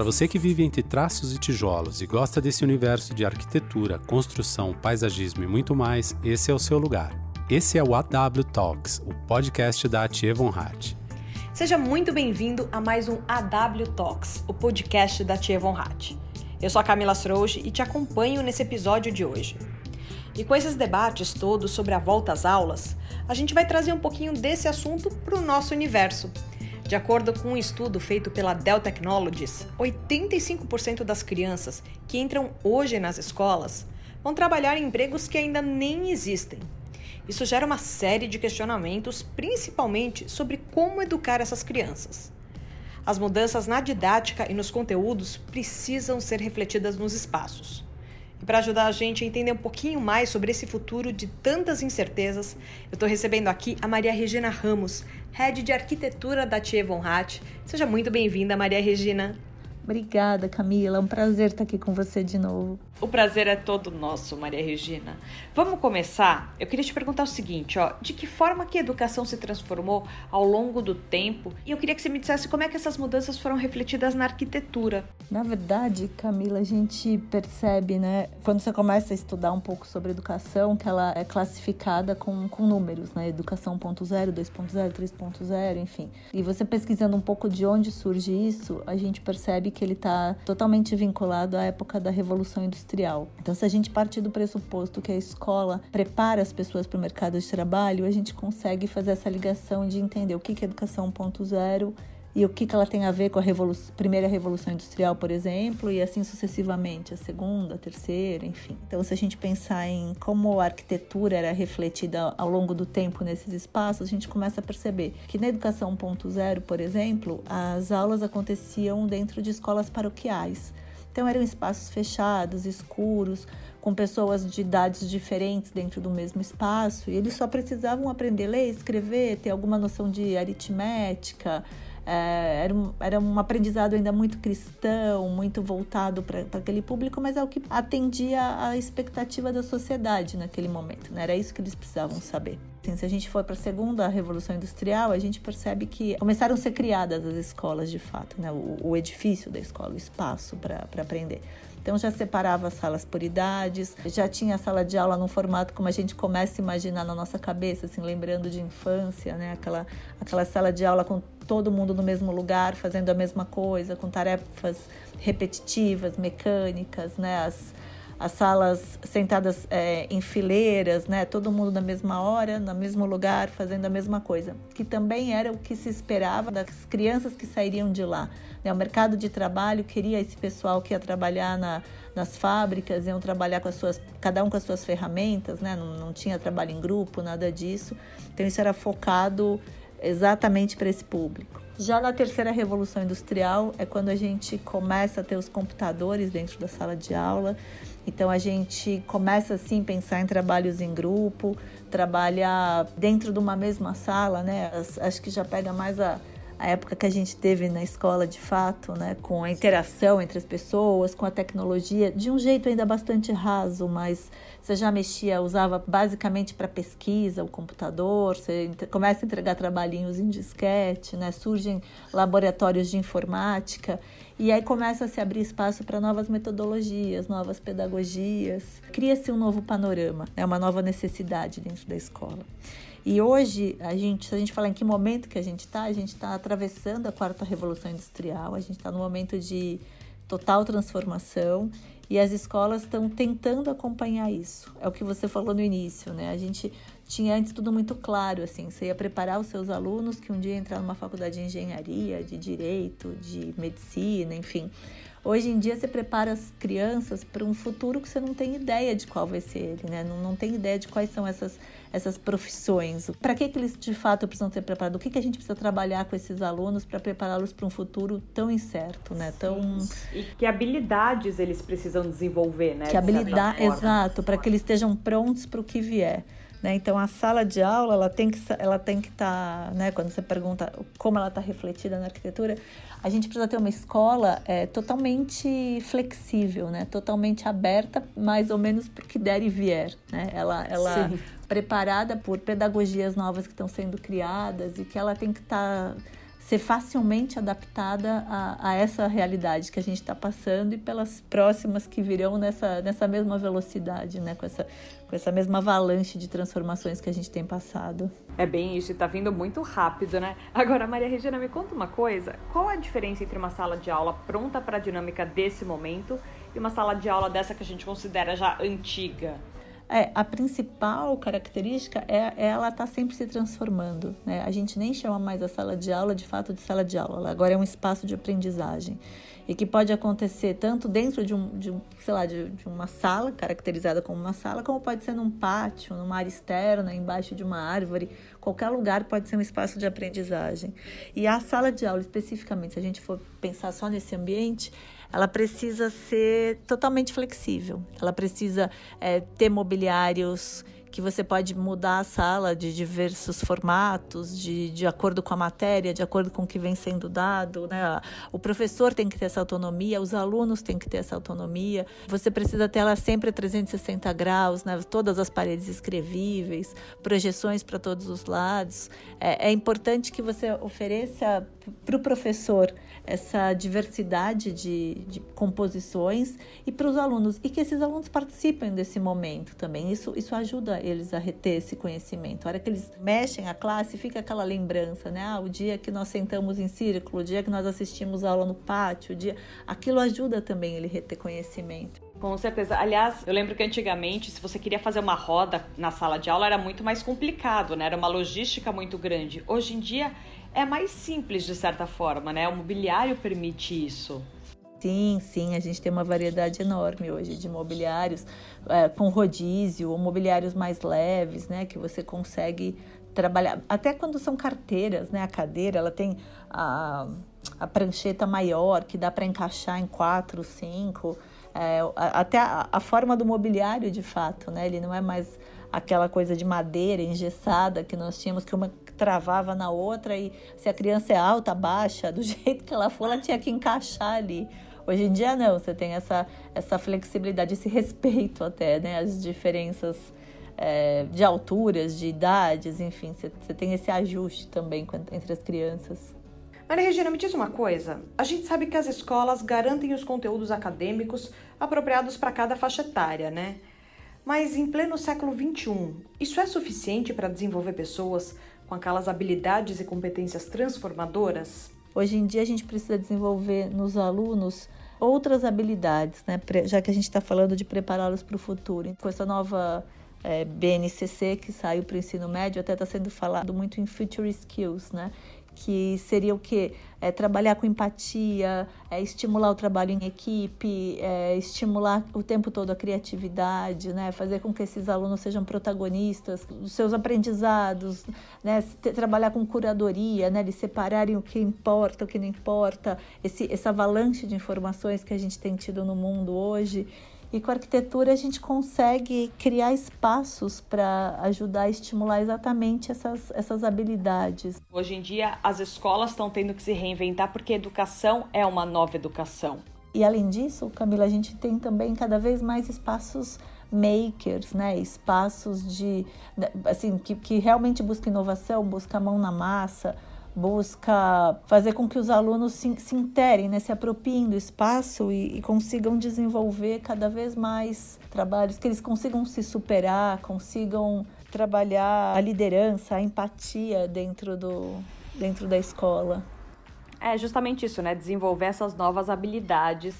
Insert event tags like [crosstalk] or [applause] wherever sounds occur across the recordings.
Para você que vive entre traços e tijolos e gosta desse universo de arquitetura, construção, paisagismo e muito mais, esse é o seu lugar. Esse é o AW Talks, o podcast da Atie Von Hart. Seja muito bem-vindo a mais um AW Talks, o podcast da Tia Von Hart. Eu sou a Camila Srouge e te acompanho nesse episódio de hoje. E com esses debates todos sobre a volta às aulas, a gente vai trazer um pouquinho desse assunto para o nosso universo. De acordo com um estudo feito pela Dell Technologies, 85% das crianças que entram hoje nas escolas vão trabalhar em empregos que ainda nem existem. Isso gera uma série de questionamentos, principalmente sobre como educar essas crianças. As mudanças na didática e nos conteúdos precisam ser refletidas nos espaços. E para ajudar a gente a entender um pouquinho mais sobre esse futuro de tantas incertezas, eu estou recebendo aqui a Maria Regina Ramos, Head de Arquitetura da Tia Von Hatt. Seja muito bem-vinda, Maria Regina. Obrigada, Camila. É um prazer estar aqui com você de novo. O prazer é todo nosso, Maria Regina. Vamos começar? Eu queria te perguntar o seguinte, ó, de que forma que a educação se transformou ao longo do tempo? E eu queria que você me dissesse como é que essas mudanças foram refletidas na arquitetura. Na verdade, Camila, a gente percebe, né, quando você começa a estudar um pouco sobre educação, que ela é classificada com, com números, né, educação 1.0, 2.0, 3.0, enfim. E você pesquisando um pouco de onde surge isso, a gente percebe que ele está totalmente vinculado à época da Revolução industrial. Então, se a gente partir do pressuposto que a escola prepara as pessoas para o mercado de trabalho, a gente consegue fazer essa ligação de entender o que é educação 1.0 e o que, que ela tem a ver com a primeira revolução industrial, por exemplo, e assim sucessivamente, a segunda, a terceira, enfim. Então, se a gente pensar em como a arquitetura era refletida ao longo do tempo nesses espaços, a gente começa a perceber que na educação 1.0, por exemplo, as aulas aconteciam dentro de escolas paroquiais. Então eram espaços fechados, escuros, com pessoas de idades diferentes dentro do mesmo espaço, e eles só precisavam aprender a ler, escrever, ter alguma noção de aritmética. É, era, um, era um aprendizado ainda muito cristão, muito voltado para aquele público, mas é o que atendia à expectativa da sociedade naquele momento. Né? Era isso que eles precisavam saber. Assim, se a gente for para a segunda revolução industrial, a gente percebe que começaram a ser criadas as escolas de fato, né? o, o edifício da escola, o espaço para aprender. Então já separava as salas por idades, já tinha a sala de aula num formato como a gente começa a imaginar na nossa cabeça, assim, lembrando de infância, né? Aquela, aquela sala de aula com todo mundo no mesmo lugar, fazendo a mesma coisa, com tarefas repetitivas, mecânicas, né? As, as salas sentadas é, em fileiras, né? Todo mundo na mesma hora, no mesmo lugar, fazendo a mesma coisa, que também era o que se esperava das crianças que sairiam de lá. Né? O mercado de trabalho queria esse pessoal que ia trabalhar na, nas fábricas, iam trabalhar com as suas, cada um com as suas ferramentas, né? Não, não tinha trabalho em grupo, nada disso. Então isso era focado exatamente para esse público. Já na terceira revolução industrial é quando a gente começa a ter os computadores dentro da sala de aula. Então a gente começa assim pensar em trabalhos em grupo, trabalhar dentro de uma mesma sala, né? Acho que já pega mais a a época que a gente teve na escola de fato, né, com a interação entre as pessoas, com a tecnologia, de um jeito ainda bastante raso, mas você já mexia, usava basicamente para pesquisa o computador, você começa a entregar trabalhinhos em disquete, né, surgem laboratórios de informática e aí começa a se abrir espaço para novas metodologias, novas pedagogias, cria-se um novo panorama, né, uma nova necessidade dentro da escola. E hoje, a gente, se a gente falar em que momento que a gente está, a gente está atravessando a quarta revolução industrial, a gente está no momento de total transformação e as escolas estão tentando acompanhar isso. É o que você falou no início, né? A gente tinha antes tudo muito claro, assim, você ia preparar os seus alunos que um dia entrar numa faculdade de engenharia, de direito, de medicina, enfim. Hoje em dia você prepara as crianças para um futuro que você não tem ideia de qual vai ser ele, né? Não, não tem ideia de quais são essas, essas profissões. Para que, que eles de fato precisam ser preparados? O que, que a gente precisa trabalhar com esses alunos para prepará-los para um futuro tão incerto, né? Tão... E que habilidades eles precisam desenvolver, né? Que habilidade, exato, para que eles estejam prontos para o que vier. Né? Então a sala de aula ela tem que ela tem que estar, tá, né? Quando você pergunta como ela está refletida na arquitetura, a gente precisa ter uma escola é, totalmente flexível, né? Totalmente aberta, mais ou menos para o que der e vier, né? Ela, ela preparada por pedagogias novas que estão sendo criadas e que ela tem que estar tá ser facilmente adaptada a, a essa realidade que a gente está passando e pelas próximas que virão nessa, nessa mesma velocidade, né? com, essa, com essa mesma avalanche de transformações que a gente tem passado. É bem isso, está vindo muito rápido, né? Agora, Maria Regina, me conta uma coisa: qual a diferença entre uma sala de aula pronta para a dinâmica desse momento e uma sala de aula dessa que a gente considera já antiga? É, a principal característica é, é ela estar tá sempre se transformando. Né? A gente nem chama mais a sala de aula de fato de sala de aula, agora é um espaço de aprendizagem. E que pode acontecer tanto dentro de, um, de, um, sei lá, de, de uma sala, caracterizada como uma sala, como pode ser num pátio, numa área externa, embaixo de uma árvore. Qualquer lugar pode ser um espaço de aprendizagem. E a sala de aula, especificamente, se a gente for pensar só nesse ambiente, ela precisa ser totalmente flexível. Ela precisa é, ter mobiliários que você pode mudar a sala de diversos formatos, de, de acordo com a matéria, de acordo com o que vem sendo dado. Né? O professor tem que ter essa autonomia, os alunos têm que ter essa autonomia. Você precisa ter ela sempre a 360 graus, né? todas as paredes escrevíveis, projeções para todos os lados. É, é importante que você ofereça para o professor essa diversidade de, de composições e para os alunos, e que esses alunos participem desse momento também. Isso, isso ajuda eles a reter esse conhecimento. A hora que eles mexem a classe, fica aquela lembrança, né? Ah, o dia que nós sentamos em círculo, o dia que nós assistimos a aula no pátio, o dia... aquilo ajuda também ele reter conhecimento. Com certeza. Aliás, eu lembro que antigamente, se você queria fazer uma roda na sala de aula, era muito mais complicado, né? Era uma logística muito grande. Hoje em dia é mais simples de certa forma, né? O mobiliário permite isso. Sim, sim, a gente tem uma variedade enorme hoje de mobiliários é, com rodízio, ou mobiliários mais leves, né, que você consegue trabalhar. Até quando são carteiras, né, a cadeira ela tem a, a prancheta maior que dá para encaixar em quatro, cinco, é, até a, a, forma do mobiliário de fato, né, ele não é mais aquela coisa de madeira engessada que nós tínhamos que uma travava na outra e se a criança é alta, baixa, do [laughs] jeito que ela for, ela tinha que encaixar ali. Hoje em dia não, você tem essa, essa flexibilidade, esse respeito até, né? As diferenças é, de alturas, de idades, enfim, você, você tem esse ajuste também entre as crianças. Maria Regina, me diz uma coisa. A gente sabe que as escolas garantem os conteúdos acadêmicos apropriados para cada faixa etária, né? Mas em pleno século XXI, isso é suficiente para desenvolver pessoas com aquelas habilidades e competências transformadoras? Hoje em dia a gente precisa desenvolver nos alunos outras habilidades, né? Já que a gente está falando de prepará-los para o futuro. Com essa nova é, BNCC que saiu para o ensino médio, até está sendo falado muito em Future Skills, né? Que seria o que é, trabalhar com empatia, é, estimular o trabalho em equipe, é, estimular o tempo todo a criatividade, né, fazer com que esses alunos sejam protagonistas dos seus aprendizados, né, trabalhar com curadoria, né, de separarem o que importa, o que não importa, esse, essa avalanche de informações que a gente tem tido no mundo hoje. E com a arquitetura a gente consegue criar espaços para ajudar a estimular exatamente essas, essas habilidades. Hoje em dia as escolas estão tendo que se reinventar porque educação é uma nova educação. E além disso, Camila, a gente tem também cada vez mais espaços makers, né? Espaços de assim que, que realmente busca inovação, busca a mão na massa, busca fazer com que os alunos se, se interem, né, se apropiem do espaço e, e, consigam desenvolver cada vez mais trabalhos, que eles consigam se superar, consigam trabalhar a liderança, a empatia dentro, do, dentro da escola. É justamente isso, né? Desenvolver essas novas habilidades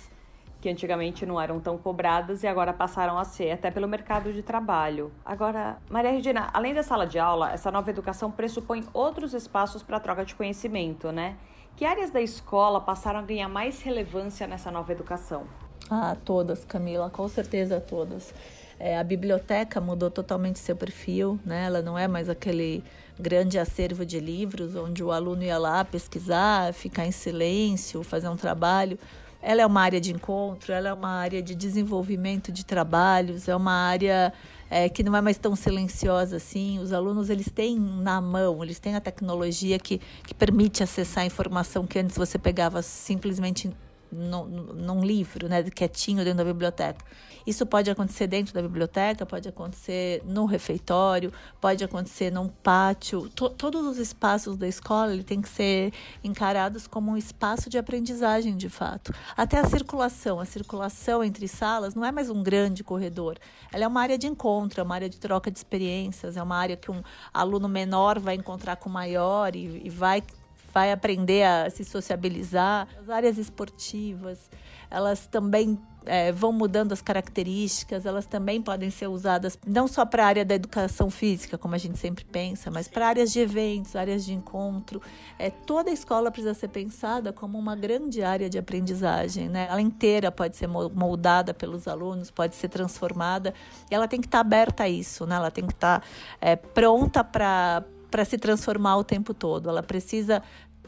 que antigamente não eram tão cobradas e agora passaram a ser, até pelo mercado de trabalho. Agora, Maria Regina, além da sala de aula, essa nova educação pressupõe outros espaços para troca de conhecimento, né? Que áreas da escola passaram a ganhar mais relevância nessa nova educação? Ah, todas, Camila, com certeza todas. É, a biblioteca mudou totalmente seu perfil, né? Ela não é mais aquele grande acervo de livros onde o aluno ia lá pesquisar, ficar em silêncio, fazer um trabalho. Ela é uma área de encontro, ela é uma área de desenvolvimento de trabalhos, é uma área é, que não é mais tão silenciosa assim. Os alunos eles têm na mão, eles têm a tecnologia que, que permite acessar a informação que antes você pegava simplesmente no, num livro, né, quietinho dentro da biblioteca. Isso pode acontecer dentro da biblioteca, pode acontecer no refeitório, pode acontecer num pátio. Todos os espaços da escola ele tem que ser encarados como um espaço de aprendizagem, de fato. Até a circulação, a circulação entre salas não é mais um grande corredor. Ela é uma área de encontro, é uma área de troca de experiências, é uma área que um aluno menor vai encontrar com o maior e, e vai vai aprender a se sociabilizar. As áreas esportivas, elas também é, vão mudando as características, elas também podem ser usadas não só para a área da educação física, como a gente sempre pensa, mas para áreas de eventos, áreas de encontro. É, toda a escola precisa ser pensada como uma grande área de aprendizagem. Né? Ela inteira pode ser moldada pelos alunos, pode ser transformada, e ela tem que estar tá aberta a isso, né? ela tem que estar tá, é, pronta para para se transformar o tempo todo. Ela precisa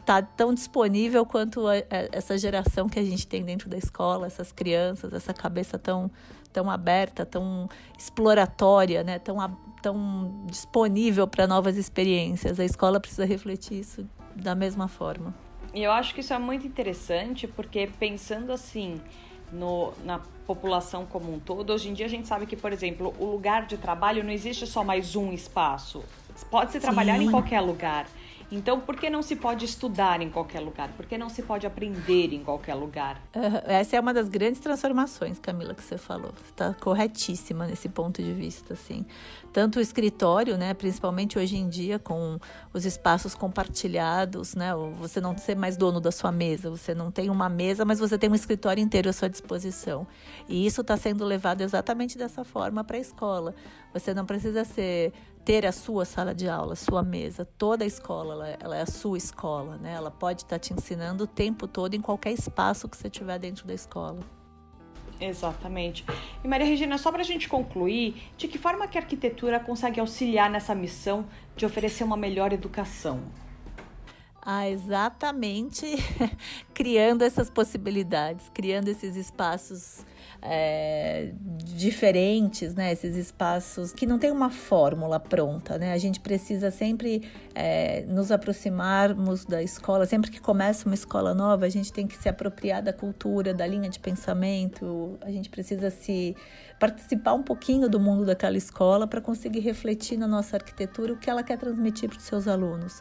tá tão disponível quanto a, a, essa geração que a gente tem dentro da escola, essas crianças, essa cabeça tão, tão aberta, tão exploratória, né? tão, tão disponível para novas experiências. A escola precisa refletir isso da mesma forma. E eu acho que isso é muito interessante, porque pensando assim no, na população como um todo, hoje em dia a gente sabe que, por exemplo, o lugar de trabalho não existe só mais um espaço. Pode se trabalhar Sim. em qualquer lugar. Então, por que não se pode estudar em qualquer lugar? Por que não se pode aprender em qualquer lugar? Essa é uma das grandes transformações, Camila, que você falou. Está corretíssima nesse ponto de vista, assim. Tanto o escritório, né, principalmente hoje em dia, com os espaços compartilhados, né, você não ser mais dono da sua mesa, você não tem uma mesa, mas você tem um escritório inteiro à sua disposição. E isso está sendo levado exatamente dessa forma para a escola. Você não precisa ser ter a sua sala de aula, a sua mesa. Toda a escola ela, ela é a sua escola, né? Ela pode estar te ensinando o tempo todo em qualquer espaço que você tiver dentro da escola. Exatamente. E Maria Regina, só para a gente concluir, de que forma que a arquitetura consegue auxiliar nessa missão de oferecer uma melhor educação? Ah, exatamente [laughs] criando essas possibilidades, criando esses espaços é, diferentes, né? Esses espaços que não tem uma fórmula pronta, né? A gente precisa sempre é, nos aproximarmos da escola. Sempre que começa uma escola nova, a gente tem que se apropriar da cultura, da linha de pensamento. A gente precisa se participar um pouquinho do mundo daquela escola para conseguir refletir na nossa arquitetura o que ela quer transmitir para os seus alunos.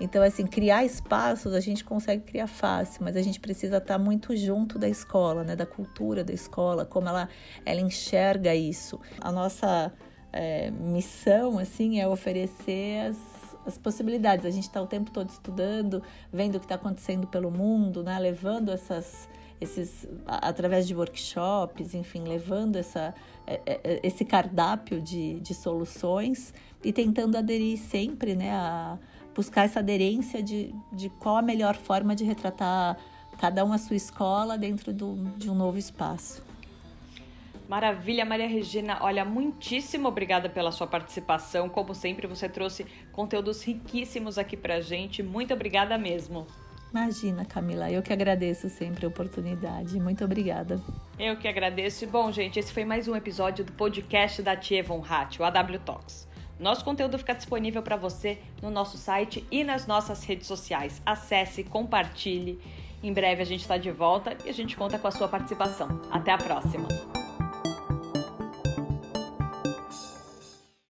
Então, assim, criar espaços a gente consegue criar fácil, mas a gente precisa estar muito junto da escola, né? Da cultura da escola, como ela, ela enxerga isso. A nossa é, missão, assim, é oferecer as, as possibilidades. A gente está o tempo todo estudando, vendo o que está acontecendo pelo mundo, né? Levando essas esses através de workshops, enfim, levando essa, é, é, esse cardápio de, de soluções e tentando aderir sempre né, a, buscar essa aderência de, de qual a melhor forma de retratar cada um a sua escola dentro do, de um novo espaço. Maravilha, Maria Regina. Olha, muitíssimo obrigada pela sua participação. Como sempre, você trouxe conteúdos riquíssimos aqui pra gente. Muito obrigada mesmo. Imagina, Camila, eu que agradeço sempre a oportunidade. Muito obrigada. Eu que agradeço. Bom, gente, esse foi mais um episódio do podcast da Tia Von Hatt, o AW Talks. Nosso conteúdo fica disponível para você no nosso site e nas nossas redes sociais. Acesse, compartilhe. Em breve a gente está de volta e a gente conta com a sua participação. Até a próxima!